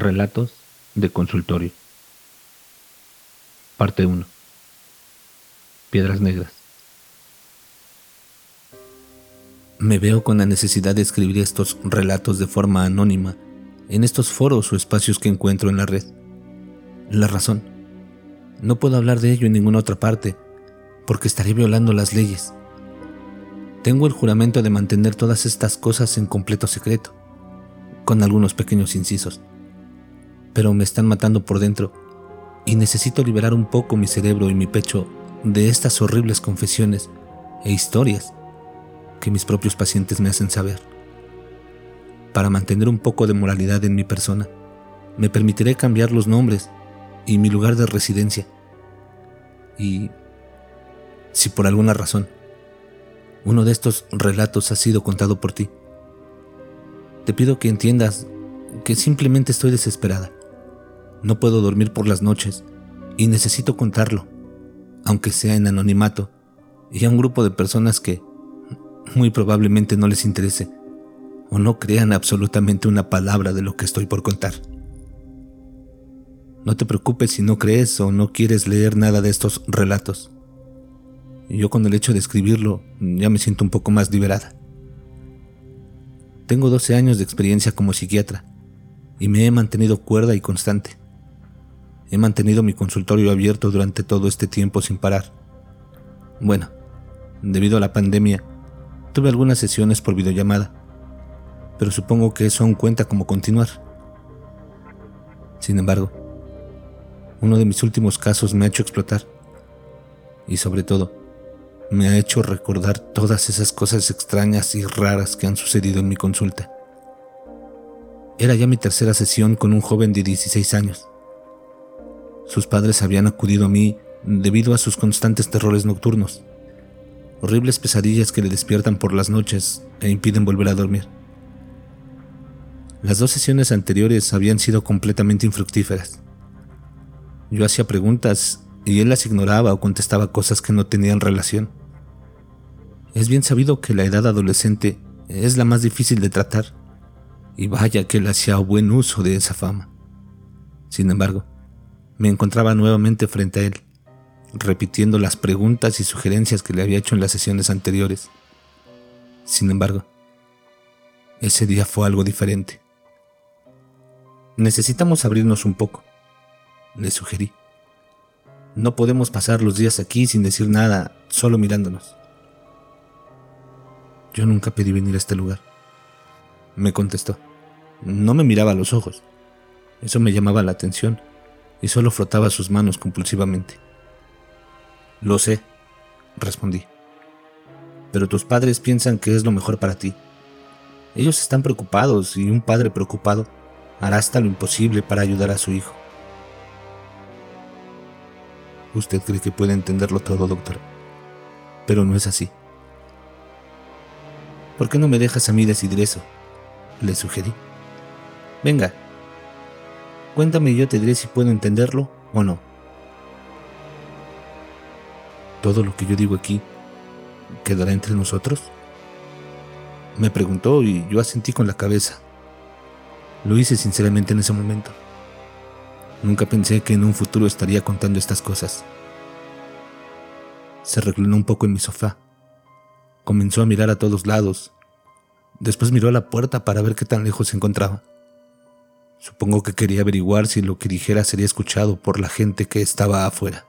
Relatos de consultorio. Parte 1. Piedras Negras. Me veo con la necesidad de escribir estos relatos de forma anónima en estos foros o espacios que encuentro en la red. La razón. No puedo hablar de ello en ninguna otra parte porque estaría violando las leyes. Tengo el juramento de mantener todas estas cosas en completo secreto, con algunos pequeños incisos pero me están matando por dentro y necesito liberar un poco mi cerebro y mi pecho de estas horribles confesiones e historias que mis propios pacientes me hacen saber. Para mantener un poco de moralidad en mi persona, me permitiré cambiar los nombres y mi lugar de residencia. Y si por alguna razón uno de estos relatos ha sido contado por ti, te pido que entiendas que simplemente estoy desesperada no puedo dormir por las noches y necesito contarlo, aunque sea en anonimato, y a un grupo de personas que muy probablemente no les interese o no crean absolutamente una palabra de lo que estoy por contar. No te preocupes si no crees o no quieres leer nada de estos relatos. Yo con el hecho de escribirlo ya me siento un poco más liberada. Tengo 12 años de experiencia como psiquiatra y me he mantenido cuerda y constante. He mantenido mi consultorio abierto durante todo este tiempo sin parar. Bueno, debido a la pandemia, tuve algunas sesiones por videollamada, pero supongo que eso aún cuenta como continuar. Sin embargo, uno de mis últimos casos me ha hecho explotar y sobre todo me ha hecho recordar todas esas cosas extrañas y raras que han sucedido en mi consulta. Era ya mi tercera sesión con un joven de 16 años. Sus padres habían acudido a mí debido a sus constantes terrores nocturnos, horribles pesadillas que le despiertan por las noches e impiden volver a dormir. Las dos sesiones anteriores habían sido completamente infructíferas. Yo hacía preguntas y él las ignoraba o contestaba cosas que no tenían relación. Es bien sabido que la edad adolescente es la más difícil de tratar, y vaya que él hacía buen uso de esa fama. Sin embargo, me encontraba nuevamente frente a él, repitiendo las preguntas y sugerencias que le había hecho en las sesiones anteriores. Sin embargo, ese día fue algo diferente. Necesitamos abrirnos un poco, le sugerí. No podemos pasar los días aquí sin decir nada, solo mirándonos. Yo nunca pedí venir a este lugar, me contestó. No me miraba a los ojos. Eso me llamaba la atención y solo frotaba sus manos compulsivamente. Lo sé, respondí. Pero tus padres piensan que es lo mejor para ti. Ellos están preocupados y un padre preocupado hará hasta lo imposible para ayudar a su hijo. Usted cree que puede entenderlo todo, doctor. Pero no es así. ¿Por qué no me dejas a mí decidir eso? Le sugerí. Venga, Cuéntame y yo te diré si puedo entenderlo o no. ¿Todo lo que yo digo aquí quedará entre nosotros? Me preguntó y yo asentí con la cabeza. Lo hice sinceramente en ese momento. Nunca pensé que en un futuro estaría contando estas cosas. Se reclinó un poco en mi sofá. Comenzó a mirar a todos lados. Después miró a la puerta para ver qué tan lejos se encontraba. Supongo que quería averiguar si lo que dijera sería escuchado por la gente que estaba afuera.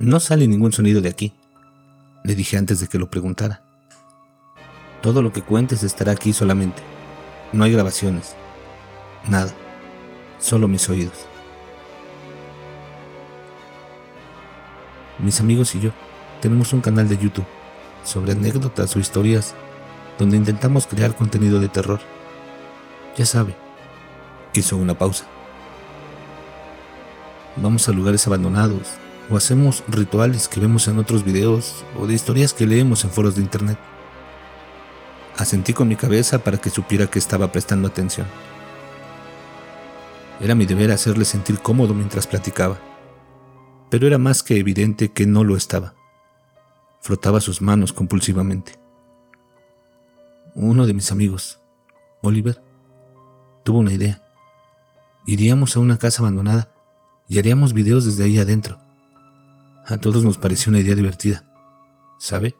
No sale ningún sonido de aquí, le dije antes de que lo preguntara. Todo lo que cuentes estará aquí solamente. No hay grabaciones. Nada. Solo mis oídos. Mis amigos y yo tenemos un canal de YouTube sobre anécdotas o historias donde intentamos crear contenido de terror. Ya sabe, hizo una pausa. Vamos a lugares abandonados o hacemos rituales que vemos en otros videos o de historias que leemos en foros de internet. Asentí con mi cabeza para que supiera que estaba prestando atención. Era mi deber hacerle sentir cómodo mientras platicaba, pero era más que evidente que no lo estaba. Frotaba sus manos compulsivamente. Uno de mis amigos, Oliver, tuvo una idea. Iríamos a una casa abandonada y haríamos videos desde ahí adentro. A todos nos pareció una idea divertida. ¿Sabe?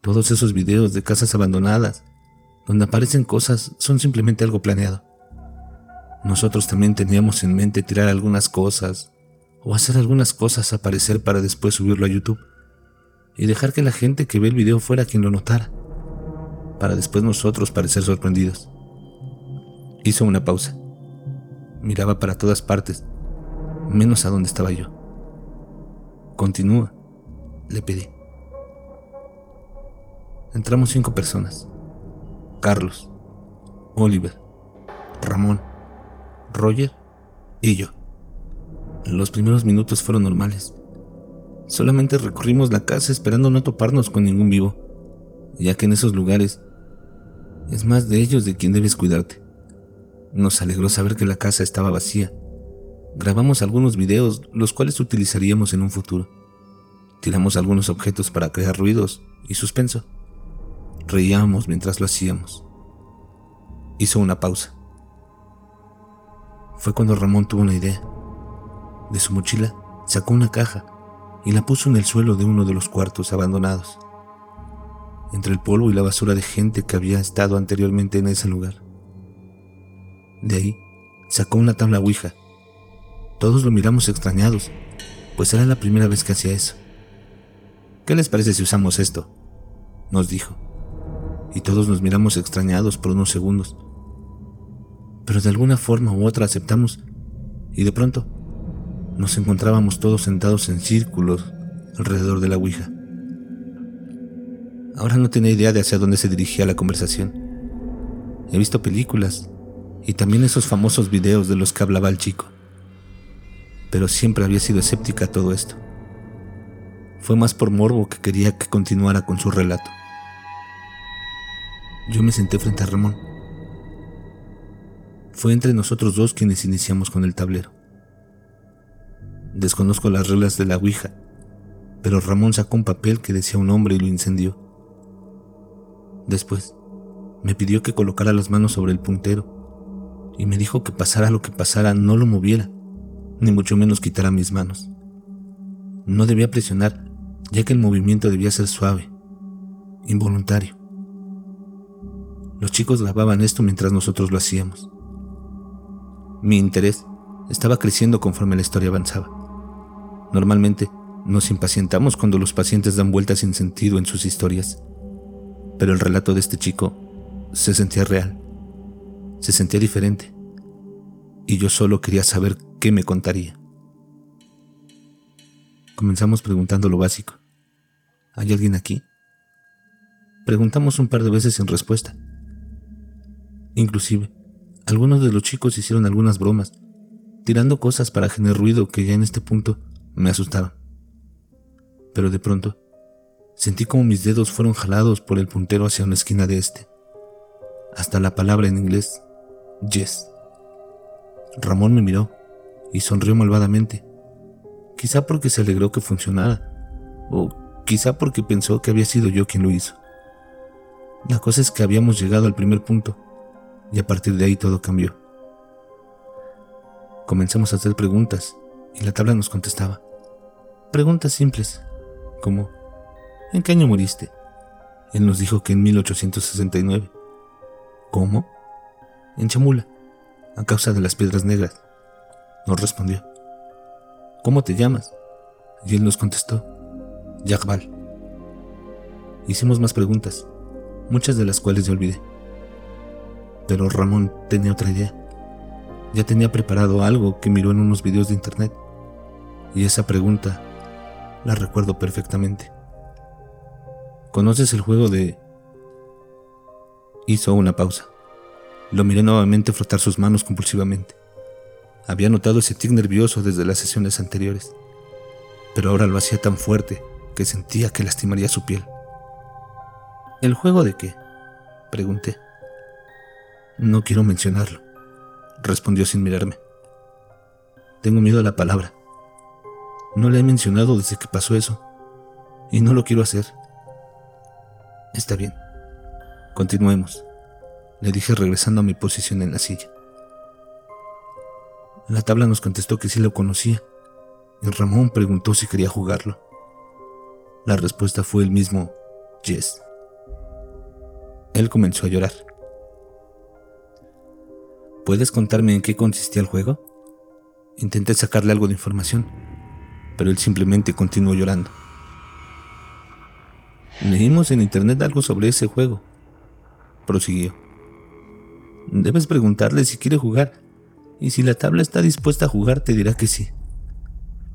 Todos esos videos de casas abandonadas, donde aparecen cosas, son simplemente algo planeado. Nosotros también teníamos en mente tirar algunas cosas o hacer algunas cosas aparecer para después subirlo a YouTube y dejar que la gente que ve el video fuera quien lo notara, para después nosotros parecer sorprendidos. Hizo una pausa. Miraba para todas partes, menos a donde estaba yo. Continúa, le pedí. Entramos cinco personas. Carlos, Oliver, Ramón, Roger y yo. Los primeros minutos fueron normales. Solamente recorrimos la casa esperando no toparnos con ningún vivo, ya que en esos lugares es más de ellos de quien debes cuidarte. Nos alegró saber que la casa estaba vacía. Grabamos algunos videos, los cuales utilizaríamos en un futuro. Tiramos algunos objetos para crear ruidos y suspenso. Reíamos mientras lo hacíamos. Hizo una pausa. Fue cuando Ramón tuvo una idea. De su mochila sacó una caja y la puso en el suelo de uno de los cuartos abandonados, entre el polvo y la basura de gente que había estado anteriormente en ese lugar. De ahí sacó una tabla Ouija. Todos lo miramos extrañados, pues era la primera vez que hacía eso. ¿Qué les parece si usamos esto? nos dijo. Y todos nos miramos extrañados por unos segundos. Pero de alguna forma u otra aceptamos y de pronto nos encontrábamos todos sentados en círculos alrededor de la Ouija. Ahora no tenía idea de hacia dónde se dirigía la conversación. He visto películas y también esos famosos videos de los que hablaba el chico. Pero siempre había sido escéptica a todo esto. Fue más por morbo que quería que continuara con su relato. Yo me senté frente a Ramón. Fue entre nosotros dos quienes iniciamos con el tablero. Desconozco las reglas de la Ouija, pero Ramón sacó un papel que decía un nombre y lo incendió. Después, me pidió que colocara las manos sobre el puntero y me dijo que pasara lo que pasara no lo moviera, ni mucho menos quitara mis manos. No debía presionar, ya que el movimiento debía ser suave, involuntario. Los chicos grababan esto mientras nosotros lo hacíamos. Mi interés estaba creciendo conforme la historia avanzaba. Normalmente nos impacientamos cuando los pacientes dan vueltas sin sentido en sus historias, pero el relato de este chico se sentía real se sentía diferente y yo solo quería saber qué me contaría. Comenzamos preguntando lo básico. ¿Hay alguien aquí? Preguntamos un par de veces sin respuesta. Inclusive, algunos de los chicos hicieron algunas bromas, tirando cosas para generar ruido que ya en este punto me asustaron. Pero de pronto, sentí como mis dedos fueron jalados por el puntero hacia una esquina de este. Hasta la palabra en inglés Yes. Ramón me miró y sonrió malvadamente. Quizá porque se alegró que funcionara, o quizá porque pensó que había sido yo quien lo hizo. La cosa es que habíamos llegado al primer punto, y a partir de ahí todo cambió. Comenzamos a hacer preguntas, y la tabla nos contestaba. Preguntas simples, como, ¿en qué año muriste? Él nos dijo que en 1869. ¿Cómo? en Chamula, a causa de las piedras negras. Nos respondió. ¿Cómo te llamas? Y él nos contestó, Yakbal. Hicimos más preguntas, muchas de las cuales yo olvidé. Pero Ramón tenía otra idea. Ya tenía preparado algo que miró en unos videos de internet. Y esa pregunta la recuerdo perfectamente. ¿Conoces el juego de... Hizo una pausa. Lo miré nuevamente frotar sus manos compulsivamente. Había notado ese tic nervioso desde las sesiones anteriores, pero ahora lo hacía tan fuerte que sentía que lastimaría su piel. ¿El juego de qué? Pregunté. No quiero mencionarlo, respondió sin mirarme. Tengo miedo a la palabra. No le he mencionado desde que pasó eso, y no lo quiero hacer. Está bien. Continuemos le dije regresando a mi posición en la silla. La tabla nos contestó que sí lo conocía, y Ramón preguntó si quería jugarlo. La respuesta fue el mismo yes. Él comenzó a llorar. ¿Puedes contarme en qué consistía el juego? Intenté sacarle algo de información, pero él simplemente continuó llorando. Leímos en internet algo sobre ese juego. Prosiguió. Debes preguntarle si quiere jugar, y si la tabla está dispuesta a jugar te dirá que sí.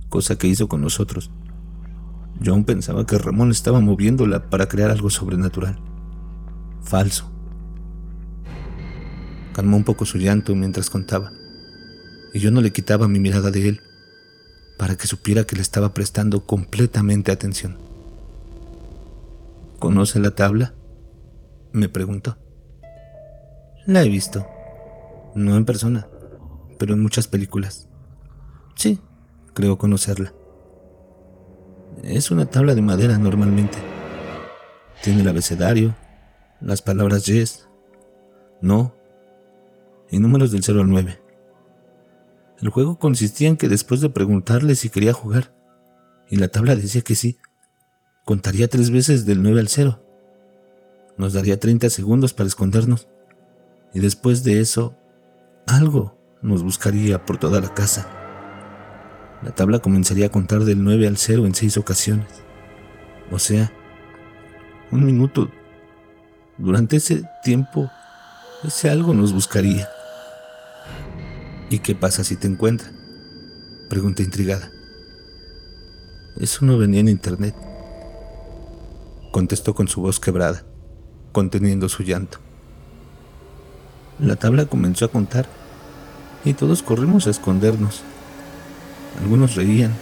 Cosa que hizo con nosotros. Aún pensaba que Ramón estaba moviéndola para crear algo sobrenatural. Falso. Calmó un poco su llanto mientras contaba, y yo no le quitaba mi mirada de él, para que supiera que le estaba prestando completamente atención. ¿Conoce la tabla? Me preguntó. La he visto. No en persona, pero en muchas películas. Sí, creo conocerla. Es una tabla de madera normalmente. Tiene el abecedario, las palabras yes, no y números del 0 al 9. El juego consistía en que después de preguntarle si quería jugar, y la tabla decía que sí, contaría tres veces del 9 al 0. Nos daría 30 segundos para escondernos, y después de eso, algo nos buscaría por toda la casa. La tabla comenzaría a contar del 9 al 0 en seis ocasiones. O sea, un minuto. Durante ese tiempo, ese algo nos buscaría. ¿Y qué pasa si te encuentra? Pregunté intrigada. Eso no venía en internet. Contestó con su voz quebrada, conteniendo su llanto. La tabla comenzó a contar y todos corrimos a escondernos. Algunos reían.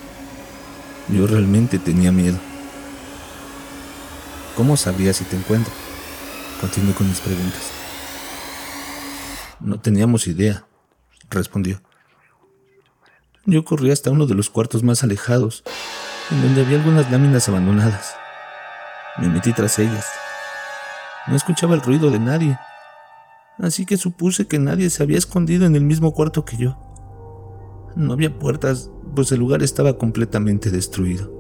Yo realmente tenía miedo. ¿Cómo sabría si te encuentro? Continué con mis preguntas. No teníamos idea, respondió. Yo corrí hasta uno de los cuartos más alejados, en donde había algunas láminas abandonadas. Me metí tras ellas. No escuchaba el ruido de nadie, así que supuse que nadie se había escondido en el mismo cuarto que yo. No había puertas, pues el lugar estaba completamente destruido.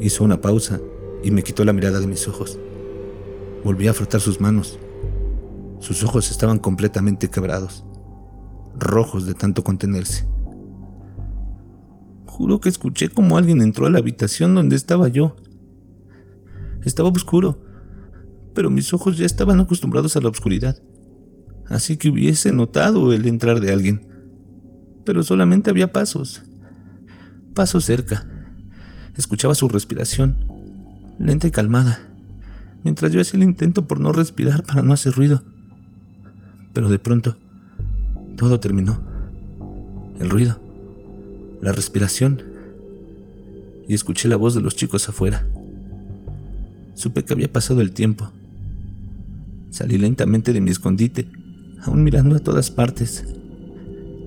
Hizo una pausa y me quitó la mirada de mis ojos. Volví a frotar sus manos. Sus ojos estaban completamente quebrados, rojos de tanto contenerse. Juro que escuché como alguien entró a la habitación donde estaba yo. Estaba oscuro, pero mis ojos ya estaban acostumbrados a la oscuridad así que hubiese notado el entrar de alguien. Pero solamente había pasos. Pasos cerca. Escuchaba su respiración, lenta y calmada, mientras yo hacía el intento por no respirar para no hacer ruido. Pero de pronto, todo terminó. El ruido, la respiración, y escuché la voz de los chicos afuera. Supe que había pasado el tiempo. Salí lentamente de mi escondite aún mirando a todas partes.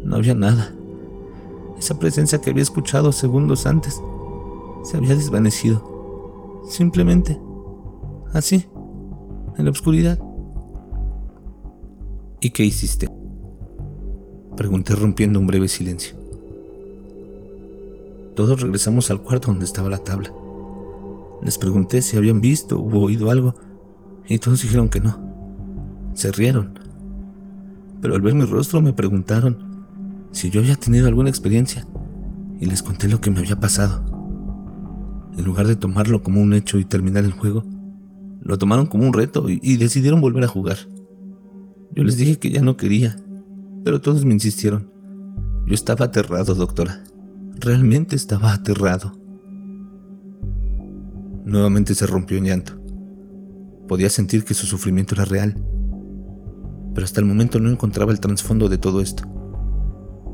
No había nada. Esa presencia que había escuchado segundos antes se había desvanecido. Simplemente. Así. En la oscuridad. ¿Y qué hiciste? Pregunté rompiendo un breve silencio. Todos regresamos al cuarto donde estaba la tabla. Les pregunté si habían visto o oído algo y todos dijeron que no. Se rieron pero al ver mi rostro me preguntaron si yo había tenido alguna experiencia y les conté lo que me había pasado. En lugar de tomarlo como un hecho y terminar el juego, lo tomaron como un reto y, decidieron volver a jugar. Yo les dije que ya no quería, pero todos me insistieron. Yo estaba aterrado, doctora. Realmente estaba aterrado. Nuevamente se rompió en llanto. Podía sentir que su sufrimiento era real pero hasta el momento no encontraba el trasfondo de todo esto.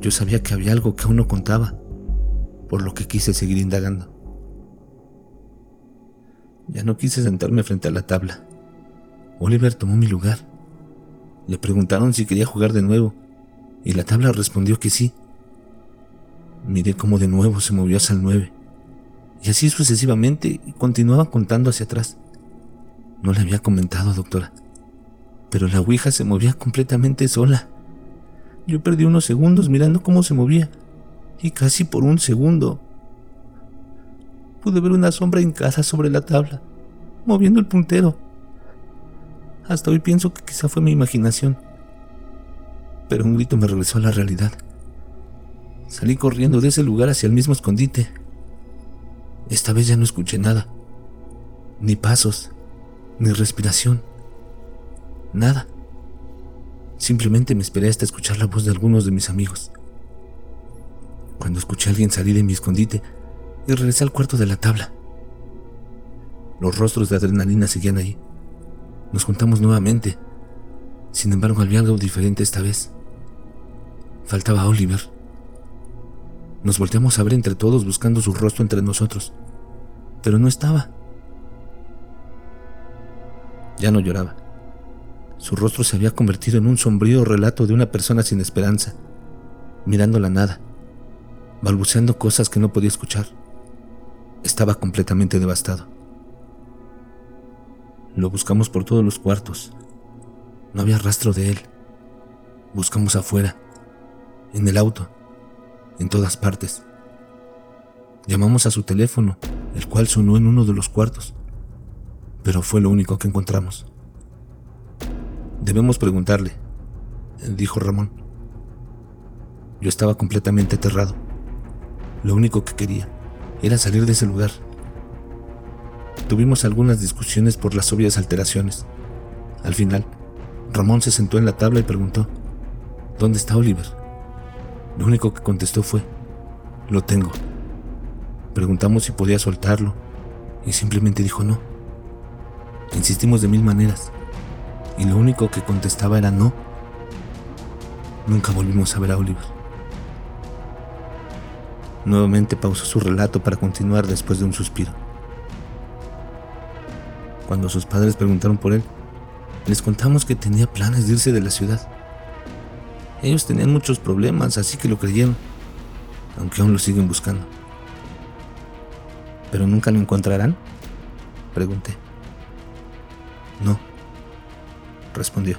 Yo sabía que había algo que aún no contaba, por lo que quise seguir indagando. Ya no quise sentarme frente a la tabla. Oliver tomó mi lugar. Le preguntaron si quería jugar de nuevo, y la tabla respondió que sí. Miré cómo de nuevo se movió hacia el 9, y así sucesivamente continuaba contando hacia atrás. No le había comentado, doctora pero la Ouija se movía completamente sola. Yo perdí unos segundos mirando cómo se movía, y casi por un segundo pude ver una sombra casa sobre la tabla, moviendo el puntero. Hasta hoy pienso que quizá fue mi imaginación, pero un grito me regresó a la realidad. Salí corriendo de ese lugar hacia el mismo escondite. Esta vez ya no escuché nada, ni pasos, ni respiración, nada. Simplemente me esperé hasta escuchar la voz de algunos de mis amigos. Cuando escuché a alguien salir de mi escondite y regresé al cuarto de la tabla. Los rostros de adrenalina seguían ahí. Nos juntamos nuevamente. Sin embargo, había algo diferente esta vez. Faltaba Oliver. Nos volteamos a ver entre todos buscando su rostro entre nosotros, pero no estaba. Ya no lloraba. Su rostro se había convertido en un sombrío relato de una persona sin esperanza, mirando la nada, balbuceando cosas que no podía escuchar. Estaba completamente devastado. Lo buscamos por todos los cuartos. No había rastro de él. Buscamos afuera, en el auto, en todas partes. Llamamos a su teléfono, el cual sonó en uno de los cuartos, pero fue lo único que encontramos. Debemos preguntarle, dijo Ramón. Yo estaba completamente aterrado. Lo único que quería era salir de ese lugar. Tuvimos algunas discusiones por las obvias alteraciones. Al final, Ramón se sentó en la tabla y preguntó, ¿Dónde está Oliver? Lo único que contestó fue, lo tengo. Preguntamos si podía soltarlo y simplemente dijo no. Insistimos de mil maneras y lo único que contestaba era no. Nunca volvimos a ver a Oliver. Nuevamente pausó su relato para continuar después de un suspiro. Cuando sus padres preguntaron por él, les contamos que tenía planes de irse de la ciudad. Ellos tenían muchos problemas, así que lo creyeron, aunque aún lo siguen buscando. ¿Pero nunca lo encontrarán? Pregunté. No, respondió.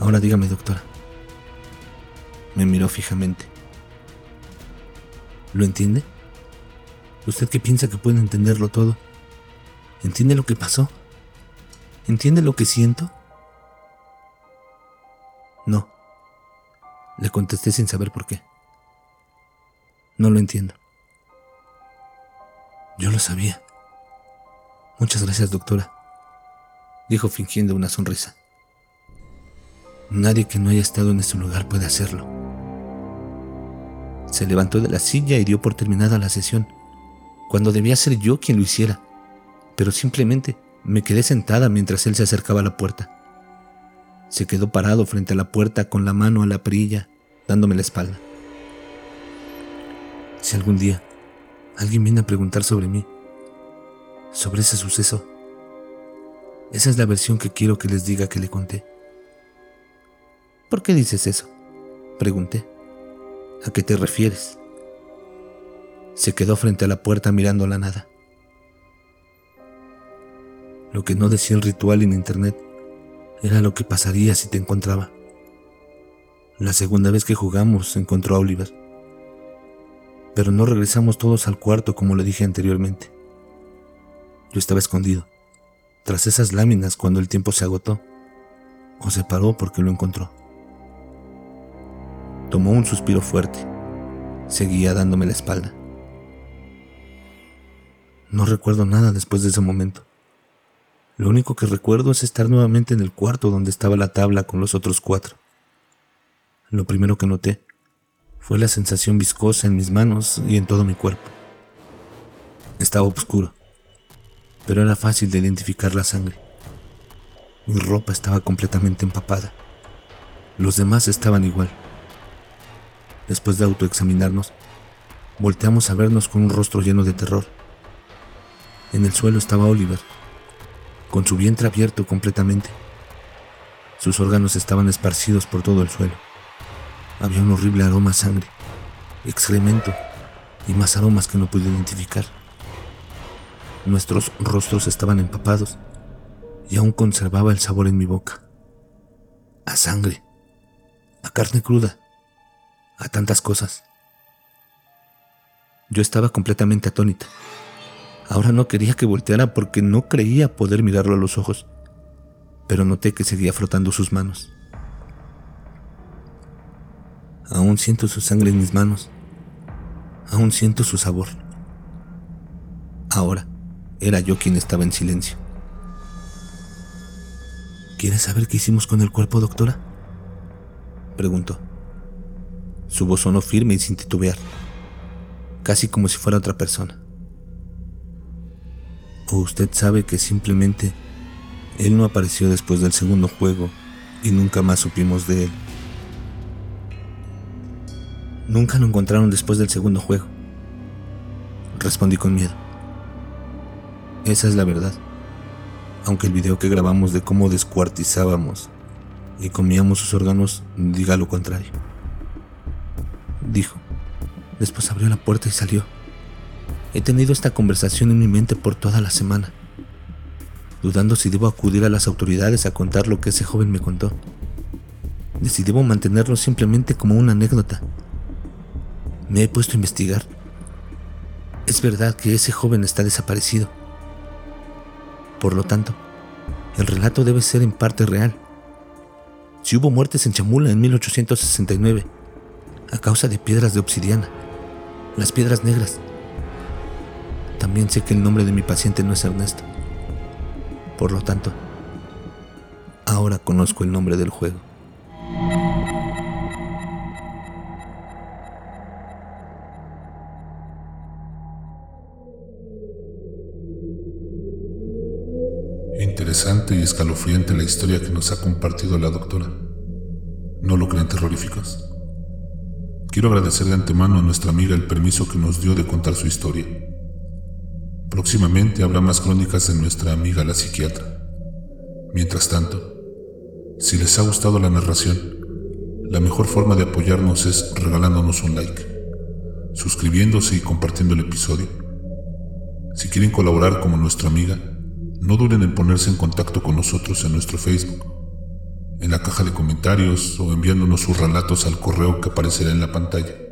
Ahora dígame, doctora. Me miró fijamente. ¿Lo entiende? ¿Usted qué piensa que puede entenderlo todo? ¿Entiende lo que pasó? ¿Entiende lo que siento? No. Le contesté sin saber por qué. No lo entiendo. Yo lo sabía. Muchas gracias, doctora, dijo fingiendo una sonrisa. Nadie que no haya estado en este lugar puede hacerlo. Se levantó de la silla y dio por terminada la sesión, cuando debía ser yo quien lo hiciera, pero simplemente me quedé sentada mientras él se acercaba a la puerta. Se quedó parado frente a la puerta con la mano a la perilla, dándome la espalda. Si algún día alguien viene a preguntar sobre mí, sobre ese suceso, esa es la versión que quiero que les diga que le conté. ¿Por qué dices eso? Pregunté. ¿A qué te refieres? Se quedó frente a la puerta mirando la nada. Lo que no decía el ritual en internet era lo que pasaría si te encontraba. La segunda vez que jugamos encontró a Oliver. Pero no regresamos todos al cuarto como le dije anteriormente. Yo estaba escondido, tras esas láminas cuando el tiempo se agotó, o se paró porque lo encontró. Tomó un suspiro fuerte. Seguía dándome la espalda. No recuerdo nada después de ese momento. Lo único que recuerdo es estar nuevamente en el cuarto donde estaba la tabla con los otros cuatro. Lo primero que noté fue la sensación viscosa en mis manos y en todo mi cuerpo. Estaba oscuro, pero era fácil de identificar la sangre. Mi ropa estaba completamente empapada. Los demás estaban igual. Después de autoexaminarnos, volteamos a vernos con un rostro lleno de terror. En el suelo estaba Oliver, con su vientre abierto completamente. Sus órganos estaban esparcidos por todo el suelo. Había un horrible aroma a sangre, excremento y más aromas que no pude identificar. Nuestros rostros estaban empapados y aún conservaba el sabor en mi boca. A sangre, a carne cruda, a tantas cosas. Yo estaba completamente atónita. Ahora no quería que volteara porque no creía poder mirarlo a los ojos, pero noté que seguía frotando sus manos. Aún siento su sangre en mis manos. Aún siento su sabor. Ahora era yo quien estaba en silencio. ¿Quieres saber qué hicimos con el cuerpo, doctora? Preguntó. Su voz sonó firme y sin titubear, casi como si fuera otra persona. ¿O usted sabe que simplemente él no apareció después del segundo juego y nunca más supimos de él? Nunca lo encontraron después del segundo juego. Respondí con miedo. Esa es la verdad. Aunque el video que grabamos de cómo descuartizábamos y comíamos sus órganos diga lo contrario. Dijo. Después abrió la puerta y salió. He tenido esta conversación en mi mente por toda la semana, dudando si debo acudir a las autoridades a contar lo que ese joven me contó, de si debo mantenerlo simplemente como una anécdota me he puesto a investigar. Es verdad que ese joven está desaparecido. Por lo tanto, el relato debe ser en parte real. Si hubo muertes en Chamula en 1869, a causa de piedras de obsidiana, las piedras negras, también sé que el nombre de mi paciente no es Ernesto. Por lo tanto, ahora conozco el nombre del juego. interesante y escalofriante la historia que nos ha compartido la doctora. ¿No lo creen terroríficos? Quiero agradecer de antemano a nuestra amiga el permiso que nos dio de contar su historia. Próximamente habrá más crónicas de nuestra amiga la psiquiatra. Mientras tanto, si les ha gustado la narración, la mejor forma de apoyarnos es regalándonos un like, suscribiéndose y compartiendo el episodio. Si quieren colaborar como nuestra amiga, no duden en ponerse en contacto con nosotros en nuestro Facebook, en la caja de comentarios o enviándonos sus relatos al correo que aparecerá en la pantalla.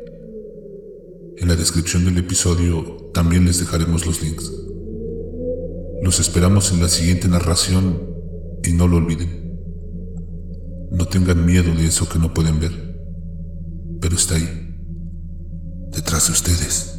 En la descripción del episodio también les dejaremos los links. Los esperamos en la siguiente narración y no lo olviden. No tengan miedo de eso que no pueden ver, pero está ahí, detrás de ustedes.